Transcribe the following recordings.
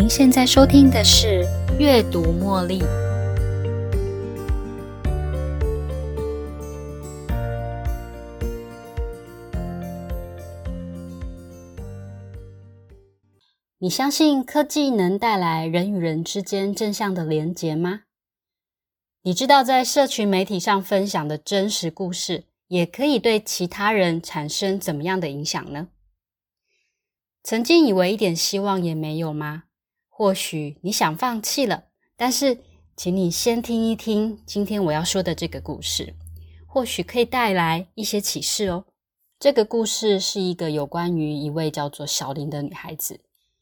您现在收听的是《阅读茉莉》。你相信科技能带来人与人之间正向的连结吗？你知道在社群媒体上分享的真实故事，也可以对其他人产生怎么样的影响呢？曾经以为一点希望也没有吗？或许你想放弃了，但是请你先听一听今天我要说的这个故事，或许可以带来一些启示哦。这个故事是一个有关于一位叫做小林的女孩子。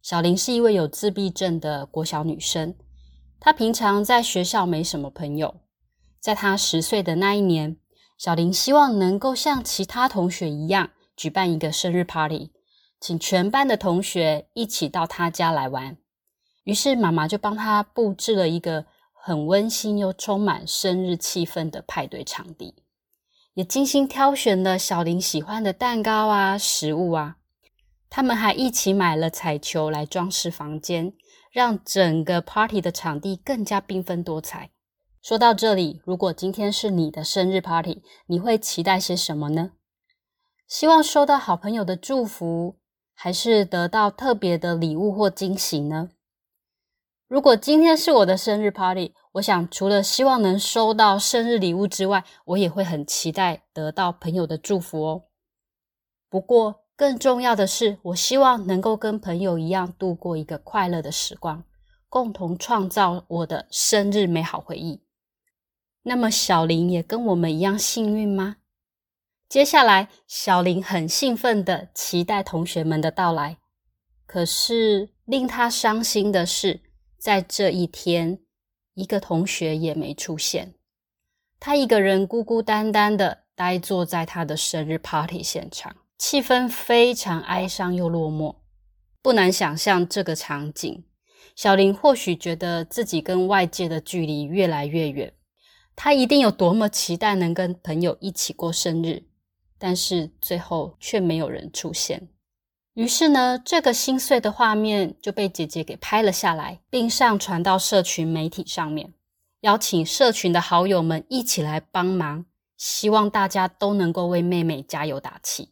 小林是一位有自闭症的国小女生，她平常在学校没什么朋友。在她十岁的那一年，小林希望能够像其他同学一样举办一个生日 party。请全班的同学一起到她家来玩，于是妈妈就帮他布置了一个很温馨又充满生日气氛的派对场地，也精心挑选了小林喜欢的蛋糕啊、食物啊。他们还一起买了彩球来装饰房间，让整个 party 的场地更加缤纷多彩。说到这里，如果今天是你的生日 party，你会期待些什么呢？希望收到好朋友的祝福。还是得到特别的礼物或惊喜呢？如果今天是我的生日 party，我想除了希望能收到生日礼物之外，我也会很期待得到朋友的祝福哦。不过更重要的是，我希望能够跟朋友一样度过一个快乐的时光，共同创造我的生日美好回忆。那么小林也跟我们一样幸运吗？接下来，小林很兴奋的期待同学们的到来。可是令他伤心的是，在这一天，一个同学也没出现。他一个人孤孤单单的呆坐在他的生日 party 现场，气氛非常哀伤又落寞。不难想象这个场景，小林或许觉得自己跟外界的距离越来越远。他一定有多么期待能跟朋友一起过生日。但是最后却没有人出现，于是呢，这个心碎的画面就被姐姐给拍了下来，并上传到社群媒体上面，邀请社群的好友们一起来帮忙，希望大家都能够为妹妹加油打气。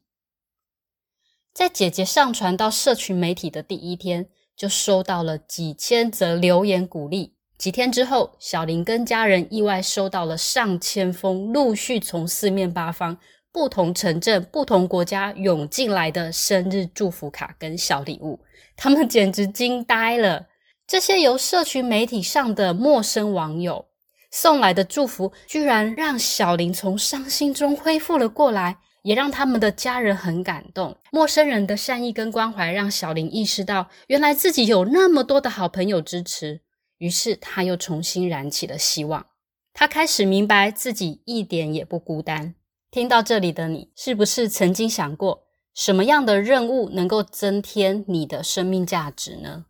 在姐姐上传到社群媒体的第一天，就收到了几千则留言鼓励。几天之后，小林跟家人意外收到了上千封陆续从四面八方。不同城镇、不同国家涌进来的生日祝福卡跟小礼物，他们简直惊呆了。这些由社群媒体上的陌生网友送来的祝福，居然让小林从伤心中恢复了过来，也让他们的家人很感动。陌生人的善意跟关怀，让小林意识到，原来自己有那么多的好朋友支持。于是，他又重新燃起了希望。他开始明白自己一点也不孤单。听到这里的你，是不是曾经想过，什么样的任务能够增添你的生命价值呢？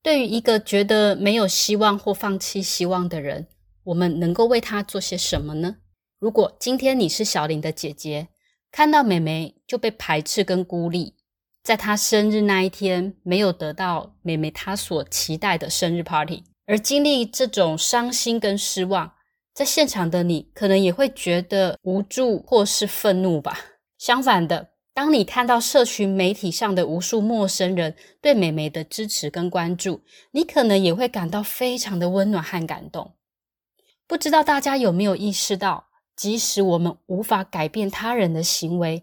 对于一个觉得没有希望或放弃希望的人，我们能够为他做些什么呢？如果今天你是小林的姐姐，看到妹妹就被排斥跟孤立，在她生日那一天没有得到妹妹她所期待的生日 party，而经历这种伤心跟失望。在现场的你，可能也会觉得无助或是愤怒吧。相反的，当你看到社群媒体上的无数陌生人对美眉的支持跟关注，你可能也会感到非常的温暖和感动。不知道大家有没有意识到，即使我们无法改变他人的行为，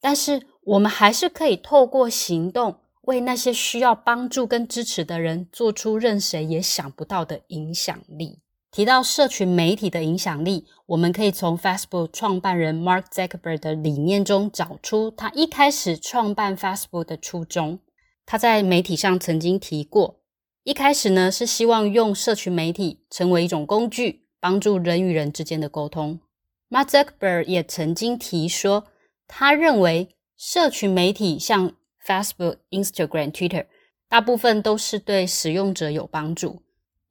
但是我们还是可以透过行动，为那些需要帮助跟支持的人，做出任谁也想不到的影响力。提到社群媒体的影响力，我们可以从 Facebook 创办人 Mark Zuckerberg 的理念中找出他一开始创办 Facebook 的初衷。他在媒体上曾经提过，一开始呢是希望用社群媒体成为一种工具，帮助人与人之间的沟通。Mark Zuckerberg 也曾经提说，他认为社群媒体像 Facebook、Instagram、Twitter，大部分都是对使用者有帮助。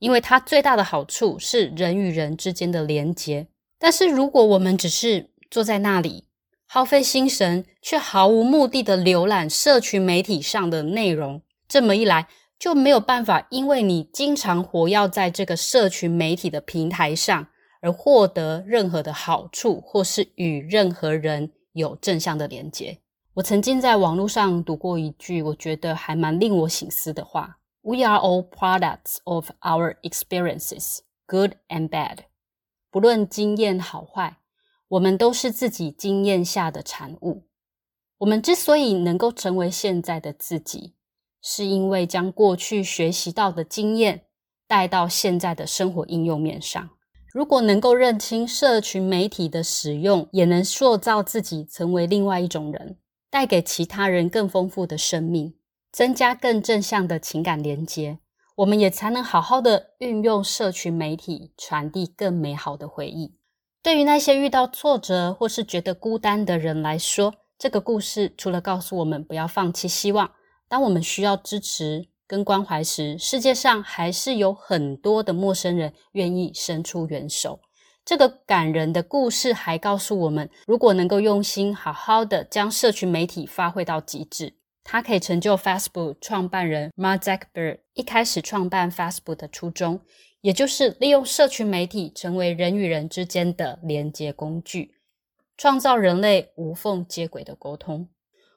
因为它最大的好处是人与人之间的连结，但是如果我们只是坐在那里耗费心神，却毫无目的的浏览社群媒体上的内容，这么一来，就没有办法，因为你经常活跃在这个社群媒体的平台上，而获得任何的好处，或是与任何人有正向的连接。我曾经在网络上读过一句，我觉得还蛮令我醒思的话：“We are all products of our experiences, good and bad。”不论经验好坏，我们都是自己经验下的产物。我们之所以能够成为现在的自己，是因为将过去学习到的经验带到现在的生活应用面上。如果能够认清社群媒体的使用，也能塑造自己成为另外一种人，带给其他人更丰富的生命，增加更正向的情感连接，我们也才能好好的运用社群媒体，传递更美好的回忆。对于那些遇到挫折或是觉得孤单的人来说，这个故事除了告诉我们不要放弃希望，当我们需要支持跟关怀时，世界上还是有很多的陌生人愿意伸出援手。这个感人的故事还告诉我们，如果能够用心好好的将社群媒体发挥到极致，它可以成就 Facebook 创办人 Mark Zuckerberg 一开始创办 Facebook 的初衷，也就是利用社群媒体成为人与人之间的连接工具。创造人类无缝接轨的沟通。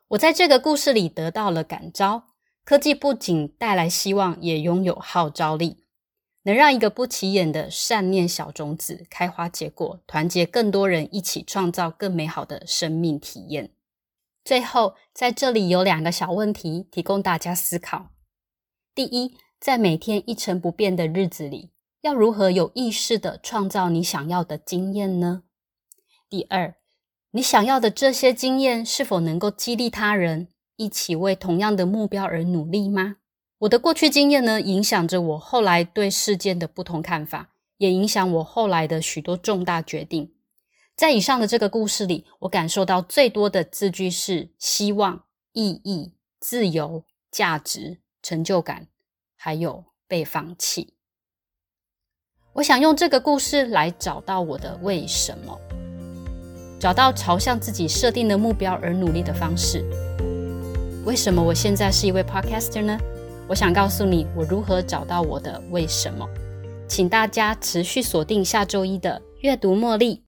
我在这个故事里得到了感召：科技不仅带来希望，也拥有号召力，能让一个不起眼的善念小种子开花结果，团结更多人一起创造更美好的生命体验。最后，在这里有两个小问题提供大家思考：第一，在每天一成不变的日子里，要如何有意识的创造你想要的经验呢？第二。你想要的这些经验是否能够激励他人一起为同样的目标而努力吗？我的过去经验呢，影响着我后来对事件的不同看法，也影响我后来的许多重大决定。在以上的这个故事里，我感受到最多的字句是希望、意义、自由、价值、成就感，还有被放弃。我想用这个故事来找到我的为什么。找到朝向自己设定的目标而努力的方式。为什么我现在是一位 podcaster 呢？我想告诉你，我如何找到我的为什么。请大家持续锁定下周一的阅读茉莉。